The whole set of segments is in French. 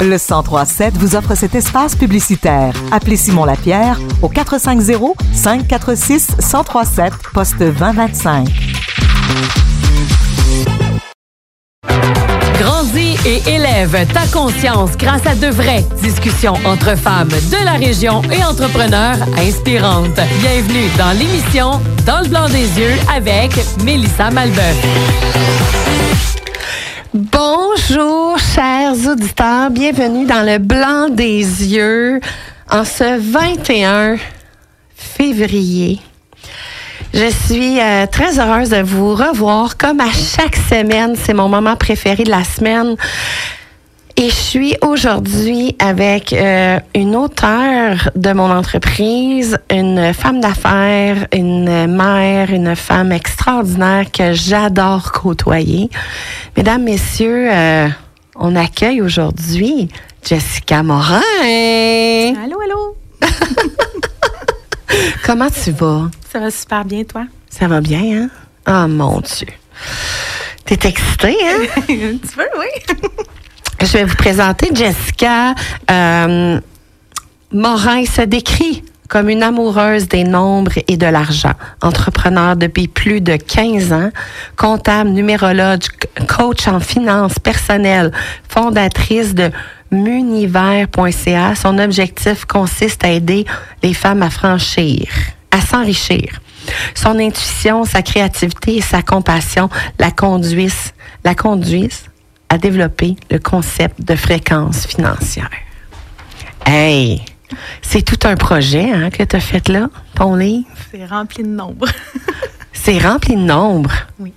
Le 1037 vous offre cet espace publicitaire. Appelez Simon Lapierre au 450 546 1037 poste 2025. Grandis et élève ta conscience grâce à de vraies discussions entre femmes de la région et entrepreneurs inspirantes. Bienvenue dans l'émission Dans le blanc des yeux avec Mélissa Malbeuf. Bonjour, chers auditeurs. Bienvenue dans le blanc des yeux en ce 21 février. Je suis euh, très heureuse de vous revoir comme à chaque semaine. C'est mon moment préféré de la semaine. Et je suis aujourd'hui avec euh, une auteure de mon entreprise, une femme d'affaires, une mère, une femme extraordinaire que j'adore côtoyer. Mesdames, messieurs, euh, on accueille aujourd'hui Jessica Morin. Allô, allô? Comment tu vas? Ça va super bien, toi? Ça va bien, hein? Oh mon Dieu. T'es excitée, hein? Un petit peu, oui. Je vais vous présenter Jessica. Euh, Morin se décrit comme une amoureuse des nombres et de l'argent. Entrepreneur depuis plus de 15 ans, comptable, numérologue, coach en finances personnelles, fondatrice de muniver.ca. Son objectif consiste à aider les femmes à franchir, à s'enrichir. Son intuition, sa créativité et sa compassion la conduisent, la conduisent à développer le concept de fréquence financière. Hey, c'est tout un projet hein, que tu as fait là, ton livre? C'est rempli de nombres. C'est rempli de nombres. Oui.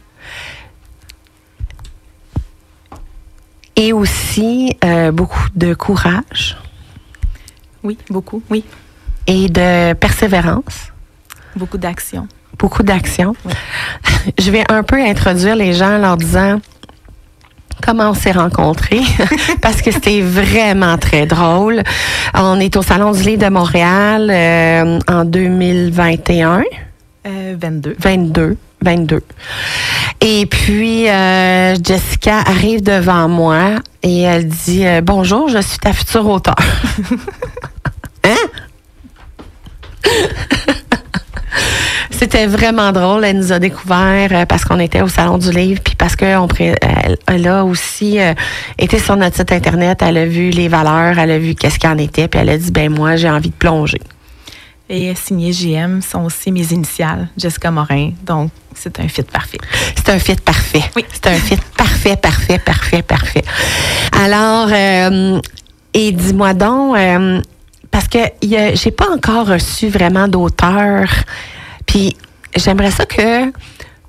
Et aussi euh, beaucoup de courage? Oui, beaucoup, oui. et de persévérance? Beaucoup d'action. beaucoup d'action? Oui. Je vais un peu introduire les gens en leur disant comment on s'est rencontrés? Parce que c'était vraiment très drôle. On est au Salon du Livre de Montréal euh, en 2021, Euh, 22. 22, 22. Et puis euh, Jessica arrive devant moi et elle dit euh, bonjour, je suis ta future auteure. hein? C'était vraiment drôle. Elle nous a découvert euh, parce qu'on était au Salon du Livre, puis parce qu'elle elle, elle a aussi euh, été sur notre site Internet. Elle a vu les valeurs, elle a vu qu'est-ce qu'il en était, puis elle a dit, ben moi, j'ai envie de plonger. Et signé JM sont aussi mes initiales, Jessica Morin. Donc, c'est un fit parfait. C'est un fit parfait. Oui. C'est un fit parfait, parfait, parfait, parfait. Alors, euh, et dis-moi donc, euh, parce que j'ai pas encore reçu vraiment d'auteur, puis j'aimerais ça que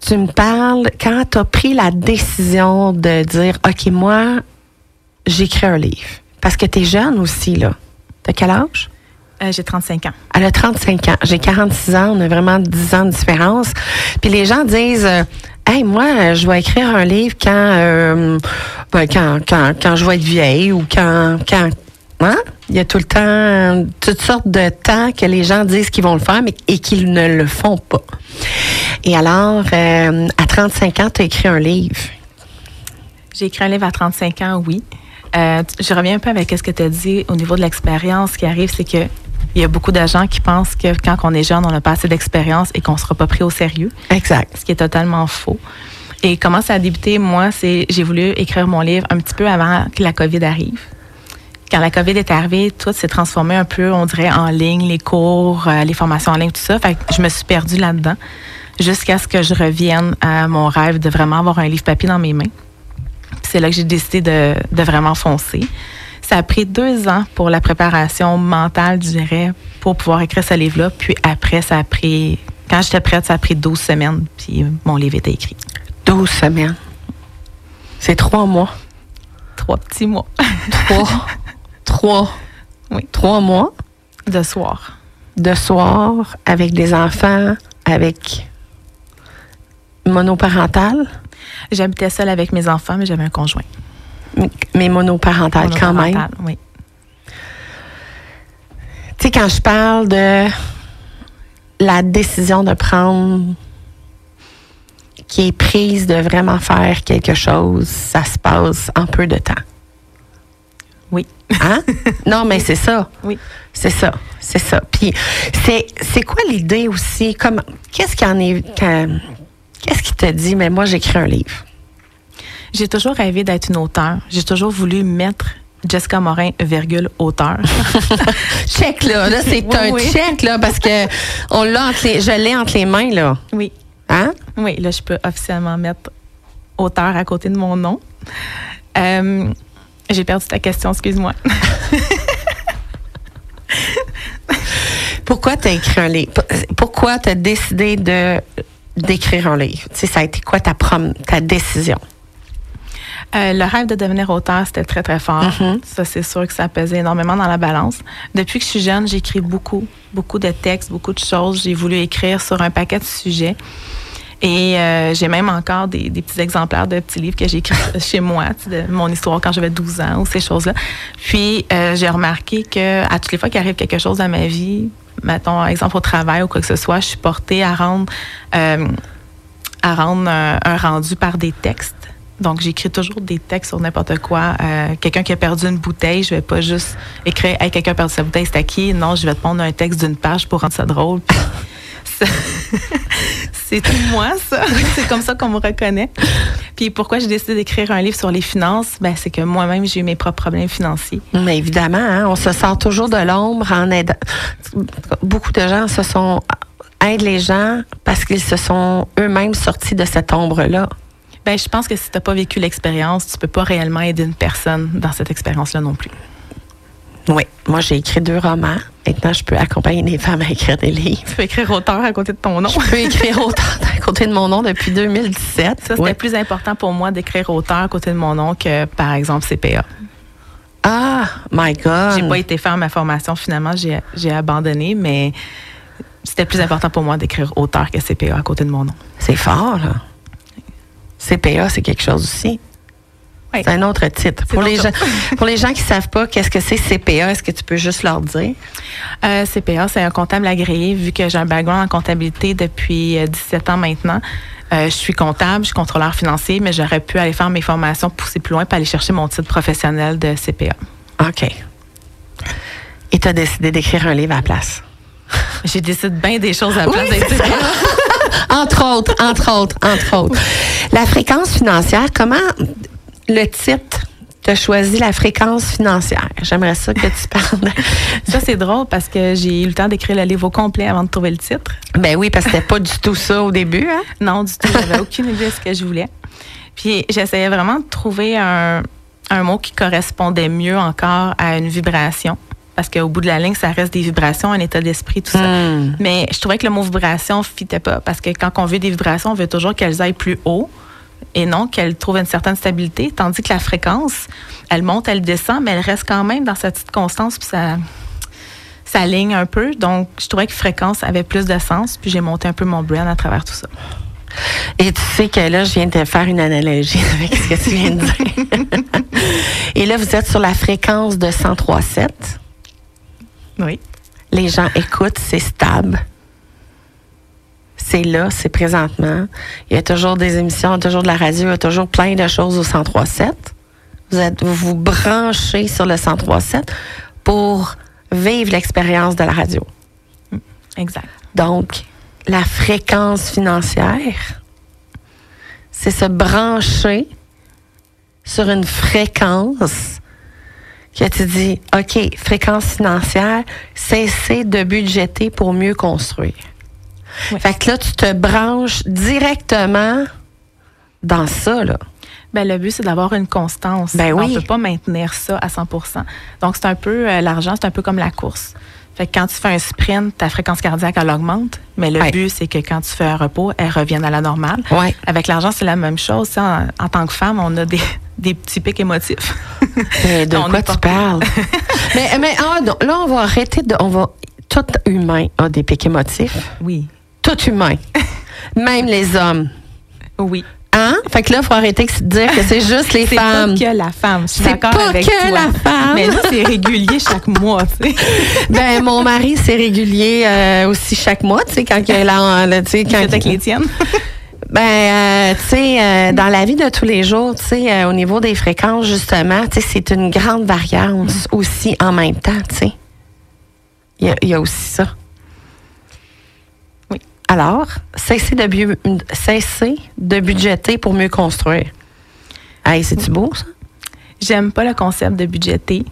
tu me parles quand tu as pris la décision de dire, OK, moi, j'écris un livre. Parce que tu es jeune aussi, là. T'as quel âge? Euh, J'ai 35 ans. Elle a 35 ans. J'ai 46 ans. On a vraiment 10 ans de différence. Puis les gens disent, euh, hey, moi, je vais écrire un livre quand, euh, ben, quand, quand, quand je vais être vieille ou quand, quand, hein? Il y a tout le temps, toutes sortes de temps que les gens disent qu'ils vont le faire, mais et qu'ils ne le font pas. Et alors, euh, à 35 ans, tu as écrit un livre. J'ai écrit un livre à 35 ans, oui. Euh, je reviens un peu avec ce que tu as dit au niveau de l'expérience. Ce qui arrive, c'est que il y a beaucoup de gens qui pensent que quand on est jeune, on n'a pas assez d'expérience et qu'on ne sera pas pris au sérieux, Exact. ce qui est totalement faux. Et comment ça a débuté, moi, c'est j'ai voulu écrire mon livre un petit peu avant que la COVID arrive. Quand la COVID est arrivée, tout s'est transformé un peu, on dirait, en ligne, les cours, euh, les formations en ligne, tout ça. Fait que je me suis perdue là-dedans jusqu'à ce que je revienne à mon rêve de vraiment avoir un livre papier dans mes mains. C'est là que j'ai décidé de, de vraiment foncer. Ça a pris deux ans pour la préparation mentale, je dirais, pour pouvoir écrire ce livre-là. Puis après, ça a pris, quand j'étais prête, ça a pris 12 semaines, puis mon livre était écrit. 12 semaines. C'est trois mois. Trois petits mois Trois. trois. Oui. Trois mois. de soir. de soir avec des enfants, avec monoparental, J'habitais seule avec mes enfants, mais j'avais un conjoint. mais monoparental quand même. Oui. Tu sais, quand je parle de la décision de prendre, qui est prise de vraiment faire quelque chose, ça se passe en peu de temps. Oui. Hein? non, mais c'est ça. Oui. C'est ça. C'est ça. Puis, c'est, c'est quoi l'idée aussi? Comme, qu'est-ce qui en est. que- qu'est-ce qui te dit, mais moi, j'écris un livre? J'ai toujours rêvé d'être une auteure. J'ai toujours voulu mettre Jessica Morin, virgule, auteur. check, là. Là, c'est Oui, un oui. check, là, parce que on l'a entre les, je l'ai entre les mains, là. oui. Hein? Oui, là, je peux officiellement mettre auteur à côté de mon nom. Euh, J'ai perdu ta question, excuse-moi. Pourquoi tu as écrit un livre? Pourquoi tu as décidé de, d'écrire un livre? Tu sais, ça a été quoi ta, prom- ta décision? Euh, le rêve de devenir auteur, c'était très, très fort. Mhm. Ça, c'est sûr que ça pesait énormément dans la balance. Depuis que je suis jeune, j'écris beaucoup, beaucoup de textes, beaucoup de choses. J'ai voulu écrire sur un paquet de sujets. Et euh, j'ai même encore des, des petits exemplaires de petits livres que j'ai écrits chez moi, de mon histoire quand j'avais 12 ans ou ces choses-là. Puis, euh, j'ai remarqué que à toutes les fois qu'il arrive quelque chose dans ma vie, mettons, exemple au travail ou quoi que ce soit, je suis portée à rendre, euh, à rendre un, un rendu par des textes. Donc, j'écris toujours des textes sur n'importe quoi. Euh, quelqu'un qui a perdu une bouteille, je vais pas juste écrire Hey, quelqu'un a perdu sa bouteille, c'est à qui? Non, je vais te prendre un texte d'une page pour rendre ça drôle. Puis, c'est tout moi, ça. c'est comme ça qu'on me reconnaît. Puis pourquoi j'ai décidé d'écrire un livre sur les finances? Ben, c'est que moi-même, j'ai eu mes propres problèmes financiers. Mais évidemment, hein, on se sort toujours de l'ombre en aidant. Beaucoup de gens se sont aident les gens parce qu'ils se sont eux-mêmes sortis de cette ombre-là. Ben, je pense que si tu n'as pas vécu l'expérience, tu peux pas réellement aider une personne dans cette expérience-là non plus. Oui. Moi, j'ai écrit deux romans. Maintenant, je peux accompagner des femmes à écrire des livres. Tu peux écrire auteur à côté de ton nom. Je peux écrire autant à côté de mon nom depuis 2017. Ça, c'était plus important pour moi d'écrire auteur à côté de mon nom que, par exemple, CPA. Ah, my God. J'ai pas été faire ma formation, finalement, j'ai j'ai abandonné, mais c'était plus important pour moi d'écrire auteur que CPA à côté de mon nom. C'est fort, là. CPA, c'est quelque chose aussi. Oui. C'est un autre titre. Pour les, gens, pour les gens qui ne savent pas qu'est-ce que c'est CPA, est-ce que tu peux juste leur dire? Euh, CPA, c'est un comptable agréé, vu que j'ai un background en comptabilité depuis euh, 17 ans maintenant. Euh, je suis comptable, je suis contrôleur financier, mais j'aurais pu aller faire mes formations, pousser plus loin, puis aller chercher mon titre professionnel de CPA. OK. Et tu as décidé d'écrire un livre à la place. J'ai décidé bien des choses à la place Oui, entre autres, entre autres, entre autres. La fréquence financière, comment le titre tu as choisi la fréquence financière? J'aimerais ça que tu parles. Ça, c'est drôle parce que j'ai eu le temps d'écrire le livre au complet avant de trouver le titre. Ben oui, parce que c'était pas du tout ça au début. Hein? Non, du tout. J'avais aucune idée de ce que je voulais. Puis j'essayais vraiment de trouver un, un mot qui correspondait mieux encore à une vibration. Parce qu'au bout de la ligne, ça reste des vibrations, un état d'esprit, tout ça. Hmm. Mais je trouvais que le mot vibration ne fitait pas. Parce que quand on veut des vibrations, on veut toujours qu'elles aillent plus haut et non qu'elles trouvent une certaine stabilité. Tandis que la fréquence, elle monte, elle descend, mais elle reste quand même dans sa petite constance. Puis ça, ça ligne un peu. Donc, je trouvais que fréquence avait plus de sens. Puis j'ai monté un peu mon brand à travers tout ça. Et tu sais que là, je viens de te faire une analogie avec ce que tu viens de dire. Et là, vous êtes sur la fréquence de 103.7. Oui. Les gens écoutent, c'est stable. C'est là, c'est présentement. Il y a toujours des émissions, il y a toujours de la radio, il y a toujours plein de choses au 103.7. Vous êtes, vous vous branchez sur le 103.7 pour vivre l'expérience de la radio. Exact. Donc, la fréquence financière, c'est se brancher sur une fréquence que tu dis, OK, fréquence financière, cesser de budgéter pour mieux construire. Oui. Fait que là, tu te branches directement dans ça, là. Ben, le but, c'est d'avoir une constance. Ben oui. On ne peut pas maintenir ça à 100 Donc, c'est un peu, euh, l'argent, c'est un peu comme la course. Fait que quand tu fais un sprint, ta fréquence cardiaque, elle augmente. Mais le Ouais. but, c'est que quand tu fais un repos, elle revienne à la normale. Ouais. Avec l'argent, c'est la même chose. En, en tant que femme, on a des, des petits pics émotifs. Mais de On quoi tu parles? mais mais ah, non, là, on va arrêter de. On va, tout humain a des pics émotifs. Oui. Tout humain. Même les hommes. Oui. Hein? Fait que là, il faut arrêter de dire que c'est juste les C'est femmes. pas que la femme. Je suis C'est d'accord pas avec que toi. la femme. Mais là, c'est régulier chaque mois, tu sais. Ben, mon mari, c'est régulier euh, aussi chaque mois, tu sais, quand il est là, là, tu sais, quand C'est avec les tiennes. Ben, euh, tu sais, euh, dans la vie de tous les jours, tu sais, euh, au niveau des fréquences, justement, tu sais, c'est une grande variance aussi en même temps, tu sais. Il y, a- il y a aussi ça. Alors, cessez de, bu- cessez de budgéter pour mieux construire. Hey, c'est-tu beau, ça? J'aime pas le concept de budgéter.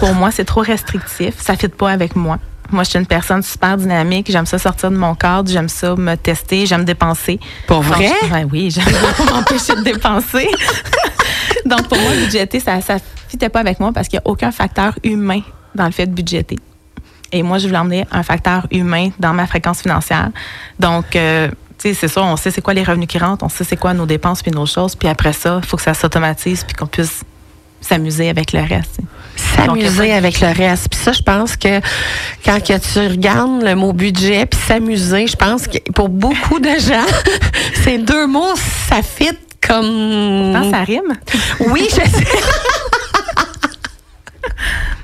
Pour moi, c'est trop restrictif. Ça ne fit pas avec moi. Moi, je suis une personne super dynamique. J'aime ça sortir de mon cadre. J'aime ça me tester. J'aime dépenser. Pour vrai? Donc, ben oui, j'aime pas m'empêcher de dépenser. Donc, pour moi, budgéter, ça ne fitait pas avec moi parce qu'il n'y a aucun facteur humain dans le fait de budgéter. Et moi, je voulais emmener un facteur humain dans ma fréquence financière. Donc, euh, tu sais, c'est ça, on sait c'est quoi les revenus qui rentrent, on sait c'est quoi nos dépenses puis nos choses. Puis après ça, il faut que ça s'automatise puis qu'on puisse s'amuser avec le reste. S'amuser pas- avec le reste. Puis ça, je pense que quand que tu regardes le mot budget puis s'amuser, je pense que pour beaucoup de gens, ces deux mots, ça fit comme... Pourtant, ça rime. Oui, je sais.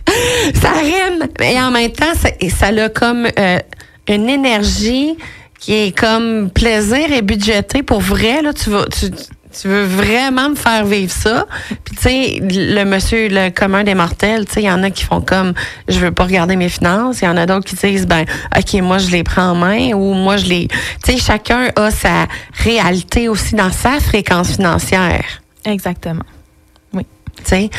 ça rime. Et en même temps, ça, a comme euh, une énergie qui est comme plaisir et budgété. Pour vrai, là, tu vas... Tu, tu veux vraiment me faire vivre ça. Puis, tu sais, le monsieur, le commun des mortels, tu sais, il y en a qui font comme, je veux pas regarder mes finances. Il y en a d'autres qui disent, ben, OK, moi, je les prends en main ou moi, je les. Tu sais, chacun a sa réalité aussi dans sa fréquence financière. Exactement. Oui. Tu sais?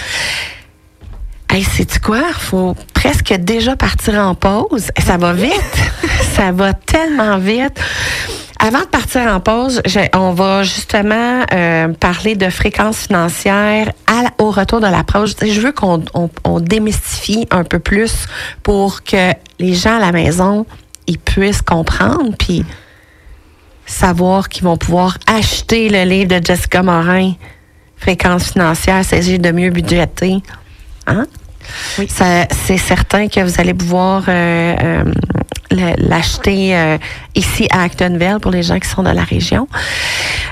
Hey, sais-tu quoi? Faut presque déjà partir en pause. Ça va vite. ça va tellement vite. Avant de partir en pause, on va justement euh, parler de fréquences financières à la- au retour de l'approche. Je veux qu'on on- on démystifie un peu plus pour que les gens à la maison ils puissent comprendre puis savoir qu'ils vont pouvoir acheter le livre de Jessica Morin, Fréquences financières, s'agir de mieux budgéter. Hein? Oui. C'est certain que vous allez pouvoir euh, euh, l'acheter euh, ici à Actonville pour les gens qui sont dans la région.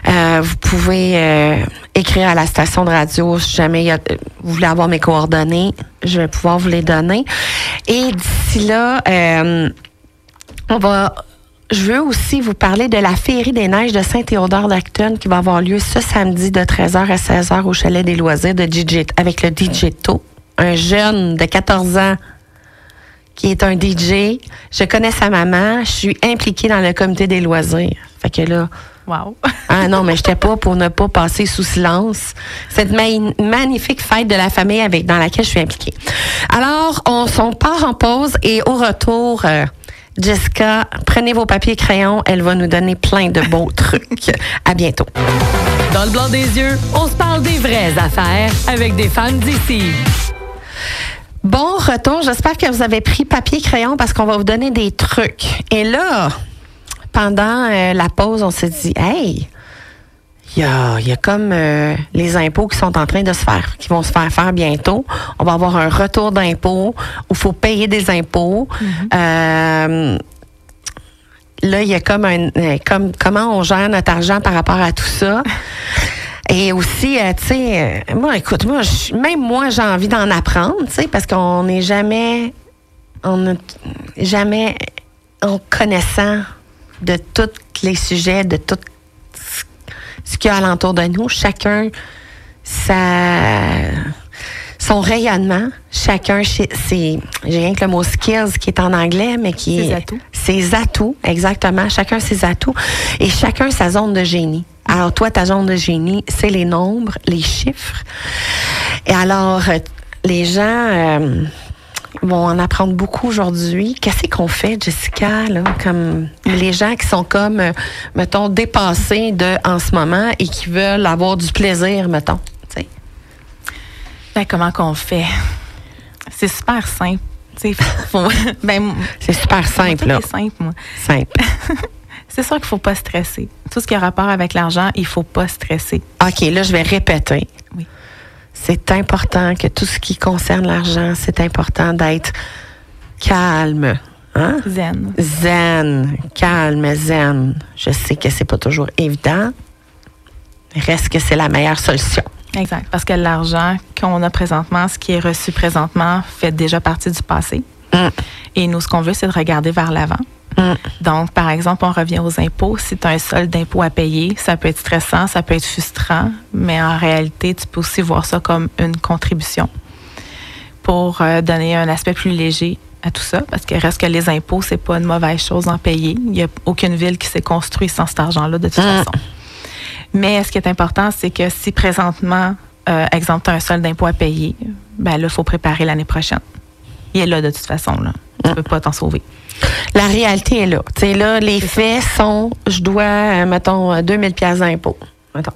Vous pouvez écrire à la station de radio si jamais il y a- vous voulez avoir mes coordonnées. Je vais pouvoir vous les donner. Et d'ici là, on va. Je veux aussi vous parler de la Féerie des Neiges de Saint-Théodore d'Acton qui va avoir lieu ce samedi de 13h à 16h au Chalet des Loisirs de DJ, avec le DJ To, un jeune de 14 ans qui est un DJ. Je connais sa maman. Je suis impliquée dans le comité des loisirs. Fait que là, Wow. ah non, mais j'étais pas pour ne pas passer sous silence cette ma- magnifique fête de la famille avec dans laquelle je suis impliquée. Alors, on, on part en pause et au retour, euh, Jessica, prenez vos papiers et crayons. Elle va nous donner plein de beaux trucs. À bientôt. Dans le blanc des yeux, on se parle des vraies affaires avec des femmes d'ici. Bon retour. J'espère que vous avez pris papier crayon parce qu'on va vous donner des trucs. Et là, pendant euh, la pause, on s'est dit, hey, il y a, il y a comme euh, les impôts qui sont en train de se faire, qui vont se faire faire bientôt. On va avoir un retour d'impôts où il faut payer des impôts. Euh, là, il y a comme un, comme comment on gère notre argent par rapport à tout ça? Et aussi, euh, tu sais, euh, moi, écoute, moi, même moi, j'ai envie d'en apprendre, tu sais, parce qu'on n'est jamais, on n'est jamais en connaissant de tous les sujets, de tout ce- qu'il y a alentour de nous. Chacun, sa, son rayonnement, chacun, c'est, j'ai rien que le mot skills qui est en anglais, mais qui Ses est atouts. ses atouts, exactement. Chacun ses atouts et chacun sa zone de génie. Alors toi, ta zone de génie, c'est les nombres, les chiffres. Et alors, euh, les gens euh, vont en apprendre beaucoup aujourd'hui. Qu'est-ce qu'on fait, Jessica, là, comme les gens qui sont comme, euh, mettons, dépassés de en ce moment et qui veulent avoir du plaisir, mettons. tu sais? Ben, comment qu'on fait? C'est super simple. Faut, ben, C'est super simple, tout là. est simple, moi. Simple. C'est sûr qu'il faut pas stresser. Tout ce qui a rapport avec l'argent, il faut pas stresser. OK, là, je vais répéter. Oui. C'est important que tout ce qui concerne l'argent, c'est important d'être calme. Hein? Zen. Zen, calme, zen. Je sais que c'est pas toujours évident. Reste que c'est la meilleure solution. Exact. Parce que l'argent qu'on a présentement, ce qui est reçu présentement, fait déjà partie du passé. Mm. Et nous, ce qu'on veut, c'est de regarder vers l'avant. Mm. Donc, par exemple, on revient aux impôts. Si tu as un solde d'impôt à payer, ça peut être stressant, ça peut être frustrant, mais en réalité, tu peux aussi voir ça comme une contribution pour euh, donner un aspect plus léger à tout ça, parce qu'il reste que les impôts, c'est pas une mauvaise chose en payer. Il n'y a aucune ville qui s'est construite sans cet argent-là, de toute Mm. façon. Mais ce qui est important, c'est que si présentement, euh, exemple, tu as un solde d'impôt à payer, ben là, il faut préparer l'année prochaine. Il est là de toute façon. Là. Tu Mm. peux pas t'en sauver. La réalité est là. Tu sais, là, les faits sont, je dois, euh, mettons, euh, 2000 pièces d'impôt. Mettons.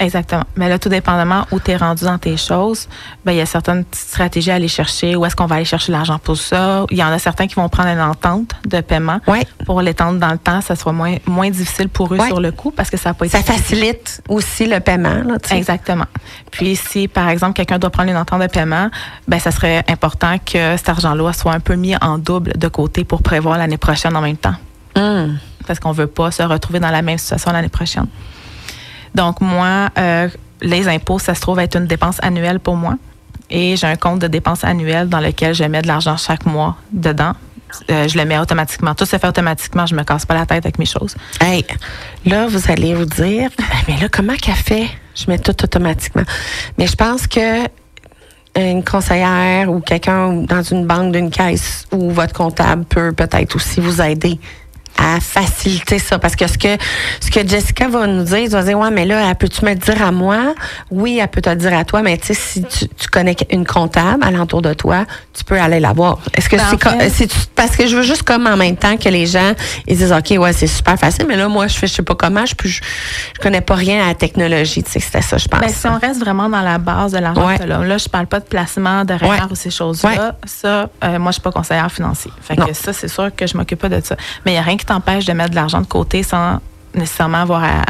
Exactement. Mais là, tout dépendamment où tu es rendu dans tes choses, ben, il y a certaines petites stratégies à aller chercher. Où est-ce qu'on va aller chercher l'argent pour ça? Il y en a certains qui vont prendre une entente de paiement Ouais. pour l'étendre dans le temps. Ça sera moins, moins difficile pour eux Ouais. sur le coup parce que ça n'a pas été Ça facilite aussi le paiement, là. Exactement. Puis si, par exemple, quelqu'un doit prendre une entente de paiement, ben ça serait important que cet argent-là soit un peu mis en double de côté pour prévoir l'année prochaine en même temps. Hum. Parce qu'on veut pas se retrouver dans la même situation l'année prochaine. Donc, moi, euh, les impôts, ça se trouve être une dépense annuelle pour moi. Et j'ai un compte de dépenses annuelles dans lequel je mets de l'argent chaque mois dedans. Euh, je le mets automatiquement. Tout se fait automatiquement. Je me casse pas la tête avec mes choses. Hey, là, vous allez vous dire, mais là, comment qu'elle fait? Je mets tout automatiquement. Mais je pense que une conseillère ou quelqu'un dans une banque d'une caisse ou votre comptable peut peut-être aussi vous aider à faciliter ça. Parce que ce que ce que Jessica va nous dire, elle va dire, ouais, mais là, elle peut-tu me dire à moi? Oui, elle peut te dire à toi, mais tu sais, si tu, tu connais une comptable alentour de toi, tu peux aller la voir. Est-ce que Ben, en c'est tu- parce que je veux juste comme en même temps que les gens ils disent OK ouais c'est super facile mais là moi je fais je sais pas comment je peux je, je connais pas rien à la technologie tu sais c'était ça je pense. Ben, si on reste vraiment dans la base de l'argent Ouais. là, là, je parle pas de placement, de Ouais. ou ces choses-là. Ouais. Ça, euh, moi, je suis pas conseillère financier. Fait Non. que ça, c'est sûr que je m'occupe pas de ça. Mais il y a rien qui t'empêche de mettre de l'argent de côté sans nécessairement avoir à,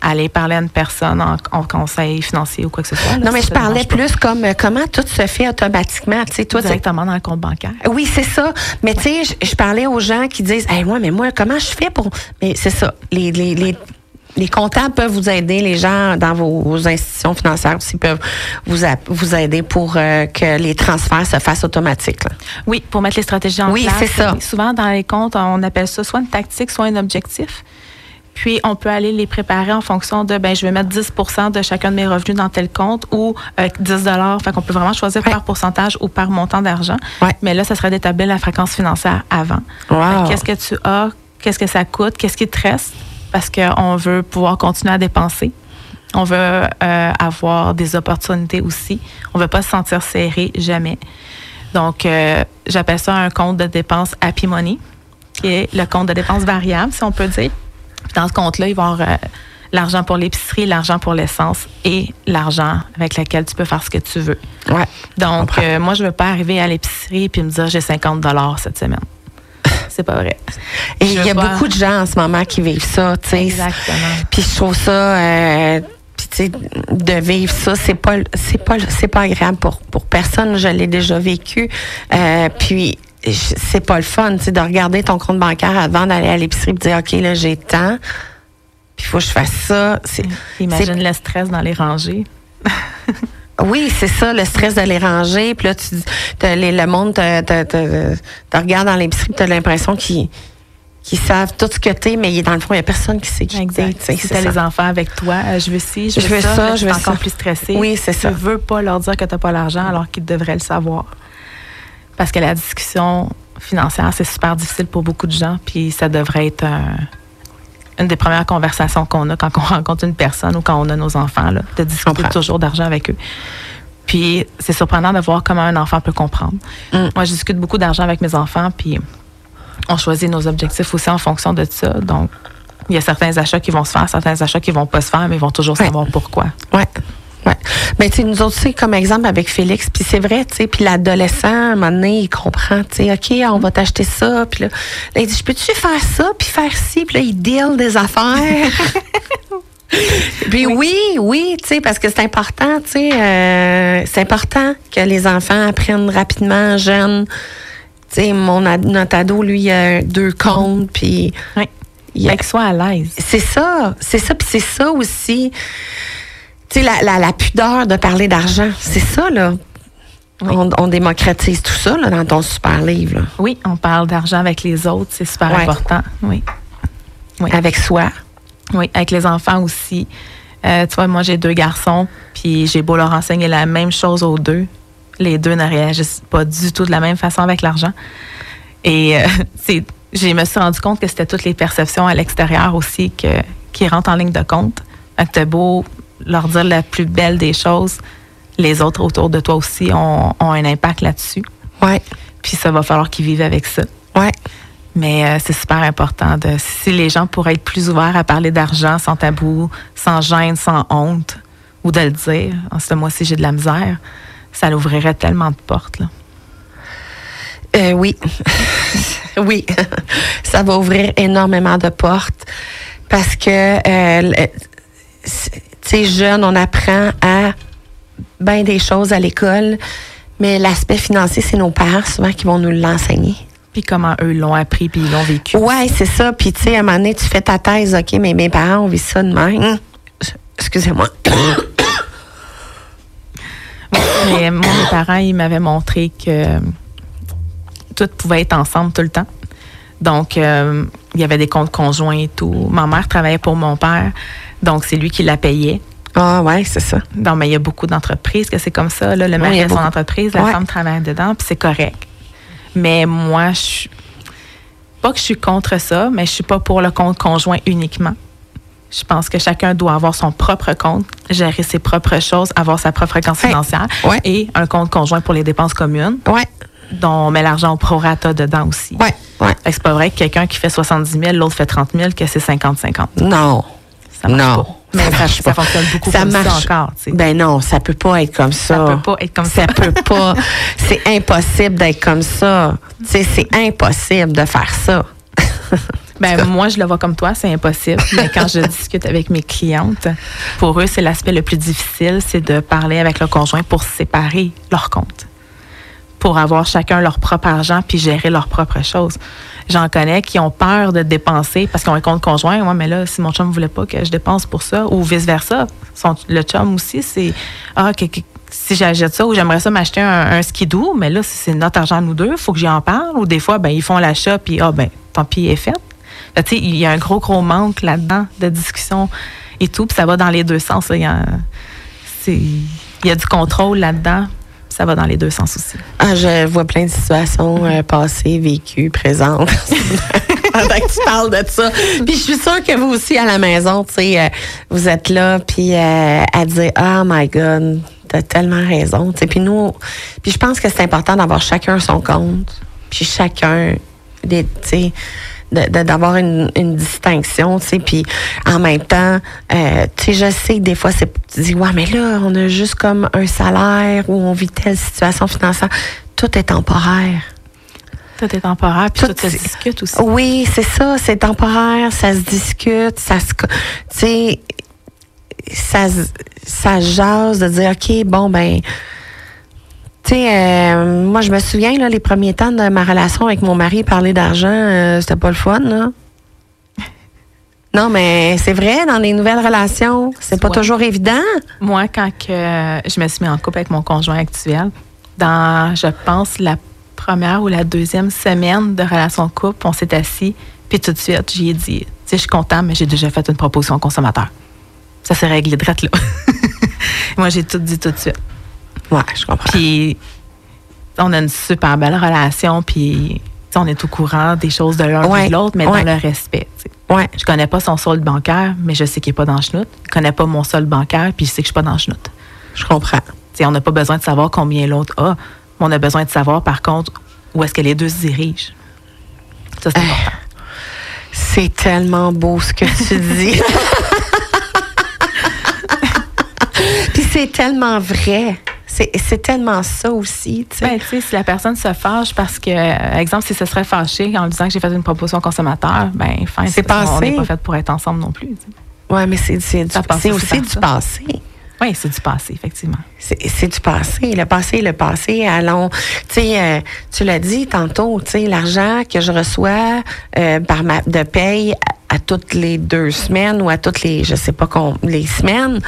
aller parler à une personne en, en conseil financier ou quoi que ce soit. là, non mais je parlais pas. plus comme euh, comment tout se fait automatiquement tu sais toi directement dans le compte bancaire. oui, c'est ça. Mais tu sais, je, je parlais aux gens qui disent, hey, moi, mais moi, comment je fais pour. Mais c'est ça. Les, les, les, les comptables peuvent vous aider, les gens dans vos, vos institutions financières aussi peuvent vous, aider pour euh, que les transferts se fassent automatiques. là. Oui, pour mettre les stratégies en Oui, place. c'est ça. Souvent, dans les comptes, on appelle ça soit une tactique, soit un objectif. Puis, on peut aller les préparer en fonction de, ben, je vais mettre 10% de chacun de mes revenus dans tel compte ou euh, 10 Fait qu'on peut vraiment choisir Ouais. par pourcentage ou par montant d'argent. Ouais. Mais là, ça serait d'établir la fréquence financière avant. Wow. Qu'est-ce que tu as? Qu'est-ce que ça coûte? Qu'est-ce qui te reste? Parce qu'on veut pouvoir continuer à dépenser. On veut euh, avoir des opportunités aussi. On veut pas se sentir serré jamais. Donc, euh, j'appelle ça un compte de dépenses Happy Money, qui est le compte de dépenses variable, si on peut dire. Puis dans ce compte-là, il va y avoir euh, l'argent pour l'épicerie, l'argent pour l'essence et l'argent avec lequel tu peux faire ce que tu veux. Ouais. Donc, moi, je ne veux pas arriver à l'épicerie et me dire j'ai 50 dollars cette semaine. C'est pas vrai. Et il y a pas- beaucoup de gens en ce moment qui vivent ça, tu sais. Exactement. Puis je trouve ça, euh, puis tu sais, de vivre ça, c'est pas, c'est pas, c'est pas agréable pour pour personne. Je l'ai déjà vécu. Euh, puis c'est pas le fun, tu sais, de regarder ton compte bancaire avant d'aller à l'épicerie et de dire, ok, là j'ai tant. Puis il faut que je fasse ça. C'est, Imagine le stress dans les rangées. oui, c'est ça, le stress de les ranger. Puis là, tu, t'as les- le monde te, te, te- te regarde dans l'épicerie, tu as l'impression qu'ils savent tout ce que t'es, mais dans le fond, il n'y a personne qui sait qui t'es. Exact. sais, Si ça. les enfants avec toi, euh, je veux ci, je Je veux, ça, je veux encore ça. plus stressé. Oui, c'est ça. Tu veux pas leur dire que tu n'as pas l'argent alors qu'ils devraient le savoir. Parce que la discussion financière, c'est super difficile pour beaucoup de gens, puis ça devrait être un- une des premières conversations qu'on a quand on rencontre une personne ou quand on a nos enfants, là, de discuter toujours d'argent avec eux. Puis c'est surprenant de voir comment un enfant peut comprendre. Mm. Moi, je discute beaucoup d'argent avec mes enfants, puis on choisit nos objectifs aussi en fonction de ça. Donc, il y a certains achats qui vont se faire, certains achats qui vont pas se faire, mais ils vont toujours Ouais. savoir pourquoi. Ouais. Ouais. Mais tu sais, nous autres, c'est comme exemple avec Félix, puis c'est vrai, tu sais, puis l'adolescent, à un moment donné, il comprend, tu sais, OK, on va t'acheter ça, puis là, là, il dit, je peux-tu faire ça, puis faire ci, puis là, il deal des affaires. puis oui, oui, tu sais, parce que c'est important, tu sais, euh, c'est important que les enfants apprennent rapidement, jeunes. Tu sais, mon ad- notre ado, lui, il a deux comptes, puis Oui. il a- soient à l'aise. c'est ça, c'est ça, puis c'est ça aussi. Tu sais, la, la, la pudeur de parler d'argent, c'est ça, là. On, on démocratise tout ça là, dans ton super livre. là. Oui, on parle d'argent avec les autres, c'est super Ouais. important. Oui. Oui. Avec soi. Oui, avec les enfants aussi. Euh, tu vois, moi, j'ai deux garçons, puis j'ai beau leur enseigner la même chose aux deux. Les deux ne réagissent pas du tout de la même façon avec l'argent. Et euh, c'est, je me suis rendu compte que c'était toutes les perceptions à l'extérieur aussi que, qui rentrent en ligne de compte. Fait que t'as beau leur dire la plus belle des choses, les autres autour de toi aussi ont, ont un impact là-dessus. Ouais. Puis ça va falloir qu'ils vivent avec ça. Ouais. Mais euh, c'est super important de si les gens pourraient être plus ouverts à parler d'argent sans tabou, sans gêne, sans honte, ou de le dire. En ce mois-ci, j'ai de la misère. Ça l'ouvrirait tellement de portes. Là. Euh, oui. oui. Ça va ouvrir énormément de portes parce que, euh, tu sais, jeune, on apprend à bien des choses à l'école, mais l'aspect financier, c'est nos parents souvent qui vont nous l'enseigner. Puis comment eux l'ont appris, puis ils l'ont vécu. Ouais, c'est ça. Puis, tu sais, à un moment donné, tu fais ta thèse, OK, mais mes parents ont vu ça de même. Excusez-moi. Mais moi, mes parents, ils m'avaient montré que tout pouvait être ensemble tout le temps. Donc, euh, il y avait des comptes conjoints et tout. Ma mère travaillait pour mon père, donc c'est lui qui la payait. Ah, ouais, c'est ça. Non, mais il y a beaucoup d'entreprises que c'est comme ça. Là, le mari a son beaucoup. entreprise, la Ouais. femme travaille dedans, puis c'est correct. Mais moi, je suis pas que je suis contre ça, mais je suis pas pour le compte conjoint uniquement. Je pense que chacun doit avoir son propre compte, gérer ses propres choses, avoir sa propre fréquence financière Ouais. et un compte conjoint pour les dépenses communes, Ouais, dont on met l'argent au prorata dedans aussi. ouais, ouais. Fait que c'est pas vrai que quelqu'un qui fait 70 000, l'autre fait 30 000, que c'est 50-50. Non. Ça marche Non. pas. Mais Ça ça, marche ça pas. fonctionne beaucoup Ça comme marche. ça encore. Ben non, ça peut pas être comme ça. Ça peut pas être comme ça. Ça peut pas. C'est impossible d'être comme ça. C'est impossible de faire ça. Ben, moi, je le vois comme toi, c'est impossible. Mais quand je discute avec mes clientes, pour eux, c'est l'aspect le plus difficile, c'est de parler avec le conjoint pour séparer leurs comptes. Pour avoir chacun leur propre argent puis gérer leurs propres choses. J'en connais qui ont peur de dépenser parce qu'ils ont un compte conjoint. Ouais, mais là, si mon chum ne voulait pas que je dépense pour ça, ou vice-versa. Le chum aussi, c'est Ah, que- si j'achète ça ou j'aimerais ça m'acheter un, un skidoo, mais là, c'est notre argent, nous deux, faut que j'y en parle. Ou des fois, ben, ils font l'achat puis ah, ben, tant pis, il est fait. Il y a un gros, gros manque là-dedans de discussion et tout. Puis ça va dans les deux sens. il y a du contrôle là-dedans. Ça va dans les deux sens aussi. Ah, je vois plein de situations euh, passées, vécues, présentes. Pendant que tu parles de ça. Puis je suis sûre que vous aussi à la maison, tu sais, euh, vous êtes là, puis euh, à dire, oh my God, t'as tellement raison. Tu sais, puis nous, puis je pense que c'est important d'avoir chacun son compte, puis chacun, des, tu sais, d'avoir une, une distinction, tu sais, puis en même temps, euh, tu sais, je sais que des fois, c'est, tu dis, ouais, mais là, on a juste comme un salaire ou on vit telle situation financière. Tout est temporaire. Tout est temporaire, puis Tout tout, se discute aussi. Oui, c'est ça, c'est temporaire, ça se discute, ça se, tu sais, ça, ça jase de dire, OK, bon, ben, tu sais, euh, moi, je me souviens, là, les premiers temps de ma relation avec mon mari, parler d'argent, euh, c'était pas le fun, là. Non, mais c'est vrai, dans les nouvelles relations, c'est pas Ouais. toujours évident. Moi, quand que je me suis mis en couple avec mon conjoint actuel, dans, je pense, la première ou la deuxième semaine de relation de couple, on s'est assis, puis tout de suite, j'y ai dit, tu sais, je suis content, mais j'ai déjà fait une proposition au consommateur. Ça s'est réglé direct là. Moi, j'ai tout dit tout de suite. Ouais, je comprends. Puis, on a une super belle relation, puis, on est au courant des choses de l'un Ouais, et de l'autre, mais ouais. dans le respect. sais. ouais, Je connais pas son solde bancaire, mais je sais qu'il n'est pas dans le chenoute. Il connaît pas mon solde bancaire, puis je sais que je suis pas dans le chenoute. je comprends. Tu sais, on n'a pas besoin de savoir combien l'autre a. mais On a besoin de savoir, par contre, où est-ce que les deux se dirigent. Ça, c'est important. C'est tellement beau ce que tu dis. Puis c'est tellement vrai. C'est tellement ça aussi, tu sais. Ben, tu sais, si la personne se fâche parce que, euh, exemple, si ce serait fâché en lui disant que j'ai fait une proposition au consommateur, ben, fin, C'est passé. n'est pas fait pour être ensemble non plus. ouais, mais c'est aussi du ça. passé. Oui, c'est du passé, effectivement. C'est du passé. Le passé, le passé. Allons, tu sais, euh, tu l'as dit tantôt, tu sais, l'argent que je reçois euh, par ma de paye à, à toutes les deux semaines ou à toutes les, je sais pas les semaines.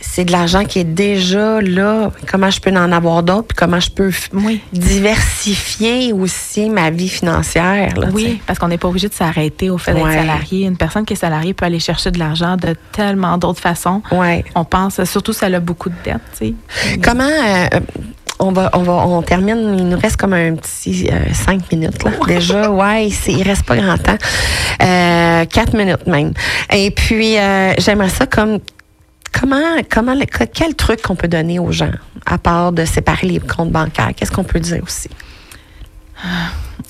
C'est de l'argent qui est déjà là. Comment je peux en avoir d'autres, puis comment je peux Oui. diversifier aussi ma vie financière. là. Oui, parce qu'on n'est pas obligé de s'arrêter au fait d'être Ouais. salarié. Une personne qui est salariée peut aller chercher de l'argent de tellement d'autres façons. Ouais. On pense, surtout si elle a beaucoup de dettes. Comment euh, on va, on va, on termine. Il nous reste comme un petit euh, cinq minutes là. Déjà, ouais, il reste pas grand temps. Euh, quatre minutes même. Et puis, euh, j'aimerais ça comme comment, comment, quel truc qu'on peut donner aux gens à part de séparer les comptes bancaires? Qu'est-ce qu'on peut dire aussi?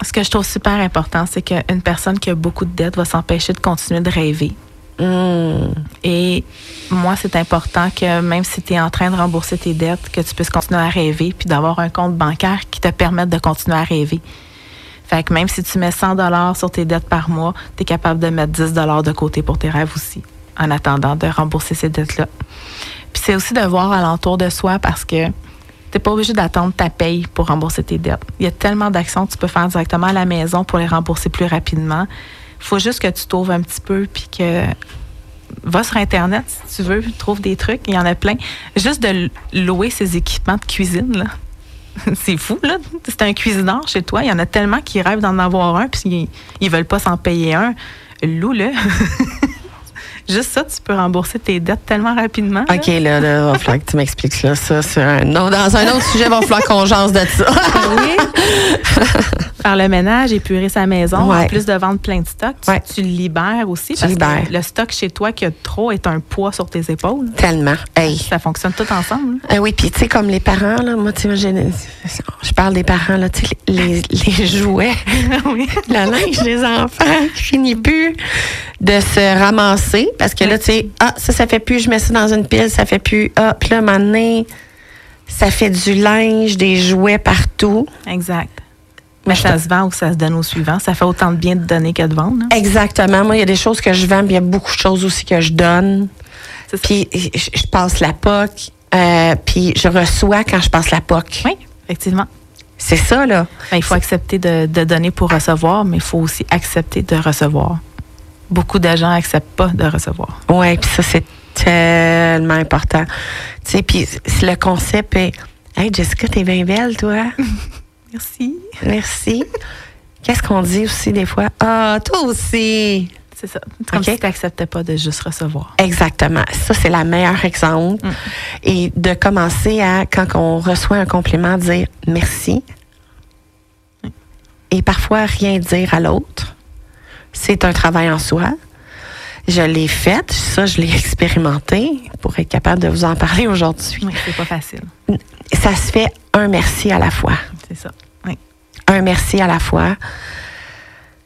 Ce que je trouve super important, c'est qu'une personne qui a beaucoup de dettes va s'empêcher de continuer de rêver. Hum, Et moi, c'est important que même si tu es en train de rembourser tes dettes, que tu puisses continuer à rêver puis d'avoir un compte bancaire qui te permette de continuer à rêver. Fait que même si tu mets 100 dollars sur tes dettes par mois, tu es capable de mettre 10 dollars de côté pour tes rêves aussi, en attendant de rembourser ces dettes-là. Puis c'est aussi de voir alentour de soi parce que tu pas obligé d'attendre ta paye pour rembourser tes dettes. Il y a tellement d'actions que tu peux faire directement à la maison pour les rembourser plus rapidement. Il faut juste que tu t'ouvres un petit peu puis que va sur Internet si tu veux, trouve des trucs, il y en a plein. Juste de louer ces équipements de cuisine, là. C'est fou, là. C'est un cuisineur chez toi. Il y en a tellement qui rêvent d'en avoir un, puis ils, ils veulent pas s'en payer un. Loue-le. Juste ça, tu peux rembourser tes dettes tellement rapidement. là. OK, là, là, va falloir que tu m'expliques là, ça. Sur un, non, dans un autre sujet, va falloir qu'on jase de ça. Oui? Le ménage, épurer sa maison, Ouais. en plus de vendre plein de stocks, tu, Ouais. tu libères aussi. Tu parce libères. que le stock chez toi qui a trop est un poids sur tes épaules. Tellement. Hey. Ça fonctionne tout ensemble. Ah oui, puis tu sais, comme les parents, là, moi, tu je parle des parents, là, tu sais, les, les jouets, oui. le linge des enfants qui finit plus de se ramasser parce que là, tu sais, ah, ça, ça fait plus, je mets ça dans une pile, ça fait plus, ah, puis là, à un moment donné, ça fait du linge, des jouets partout. Exact. Mais ça se vend ou ça se donne au suivant. Ça fait autant de bien de donner que de vendre. hein? Exactement. Moi, il y a des choses que je vends, puis il y a beaucoup de choses aussi que je donne. Puis je, passe la POC, euh, puis je reçois quand je passe la POC. Oui, effectivement. C'est ça, là. Ben, il faut accepter de, de donner pour recevoir, mais il faut aussi accepter de recevoir. Beaucoup de gens n'acceptent pas de recevoir. Oui, puis ça, c'est tellement important. Tu sais, puis le concept est Hey, Jessica, t'es bien belle, toi. Merci. Merci. Qu'est-ce qu'on dit aussi des fois? Ah, toi aussi. C'est ça. Comme OK. si tu n'acceptais pas de juste recevoir. Exactement. Ça, c'est la meilleure exemple. Mm. Et de commencer à, quand on reçoit un compliment, dire merci. Et parfois, rien dire à l'autre. C'est un travail en soi. Je l'ai fait, ça, je l'ai expérimenté pour être capable de vous en parler aujourd'hui. Oui, c'est pas facile. Ça se fait un merci à la fois. C'est ça. Oui. un merci à la fois.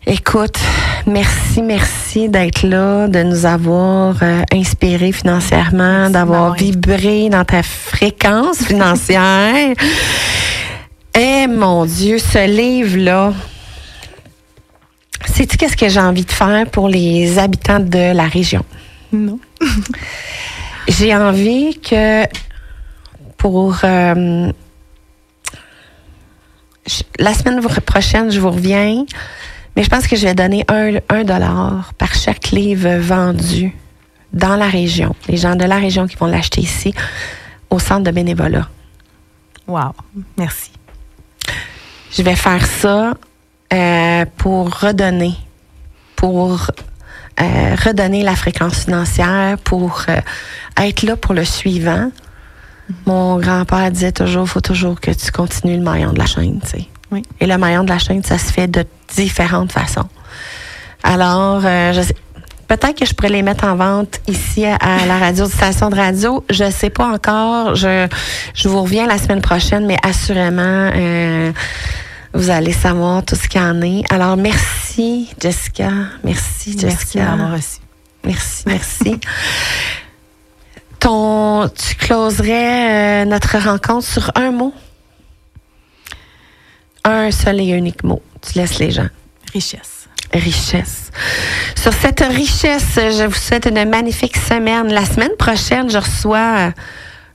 Écoute, merci, merci d'être là, de nous avoir euh, inspirés financièrement, d'avoir vibré dans ta fréquence financière. Eh mon Dieu, ce livre-là, sais-tu qu'est-ce que j'ai envie de faire pour les habitants de la région? Non. J'ai envie que pour euh, je- la semaine prochaine, je vous reviens, mais je pense que je vais donner un, un dollar par chaque livre vendu dans la région. Les gens de la région qui vont l'acheter ici au centre de bénévolat. Wow. Merci. Je vais faire ça euh, pour redonner, pour euh, redonner la fréquence financière, pour euh, être là pour le suivant. Mon grand-père disait toujours, faut toujours que tu continues le maillon de la chaîne, tu sais. Oui. Et le maillon de la chaîne, ça se fait de différentes façons. Alors, euh, je sais- peut-être que je pourrais les mettre en vente ici à, à la radio station de radio. Je sais pas encore. Je, je vous reviens la semaine prochaine, mais assurément, euh, vous allez savoir tout ce qu'il y en est. Alors, merci, Jessica. Merci, Jessica. Merci d'avoir reçu. Merci, merci. Ton, tu closerais euh, notre rencontre sur un mot? Un seul et unique mot. Tu laisses les gens. Richesse. Richesse. Sur cette richesse, je vous souhaite une magnifique semaine. La semaine prochaine, je reçois euh,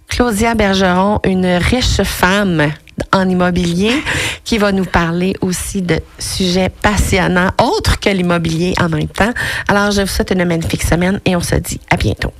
Claudia Bergeron, une riche femme en immobilier, qui va nous parler aussi de sujets passionnants, autres que l'immobilier en même temps. Alors, je vous souhaite une magnifique semaine et on se dit à bientôt.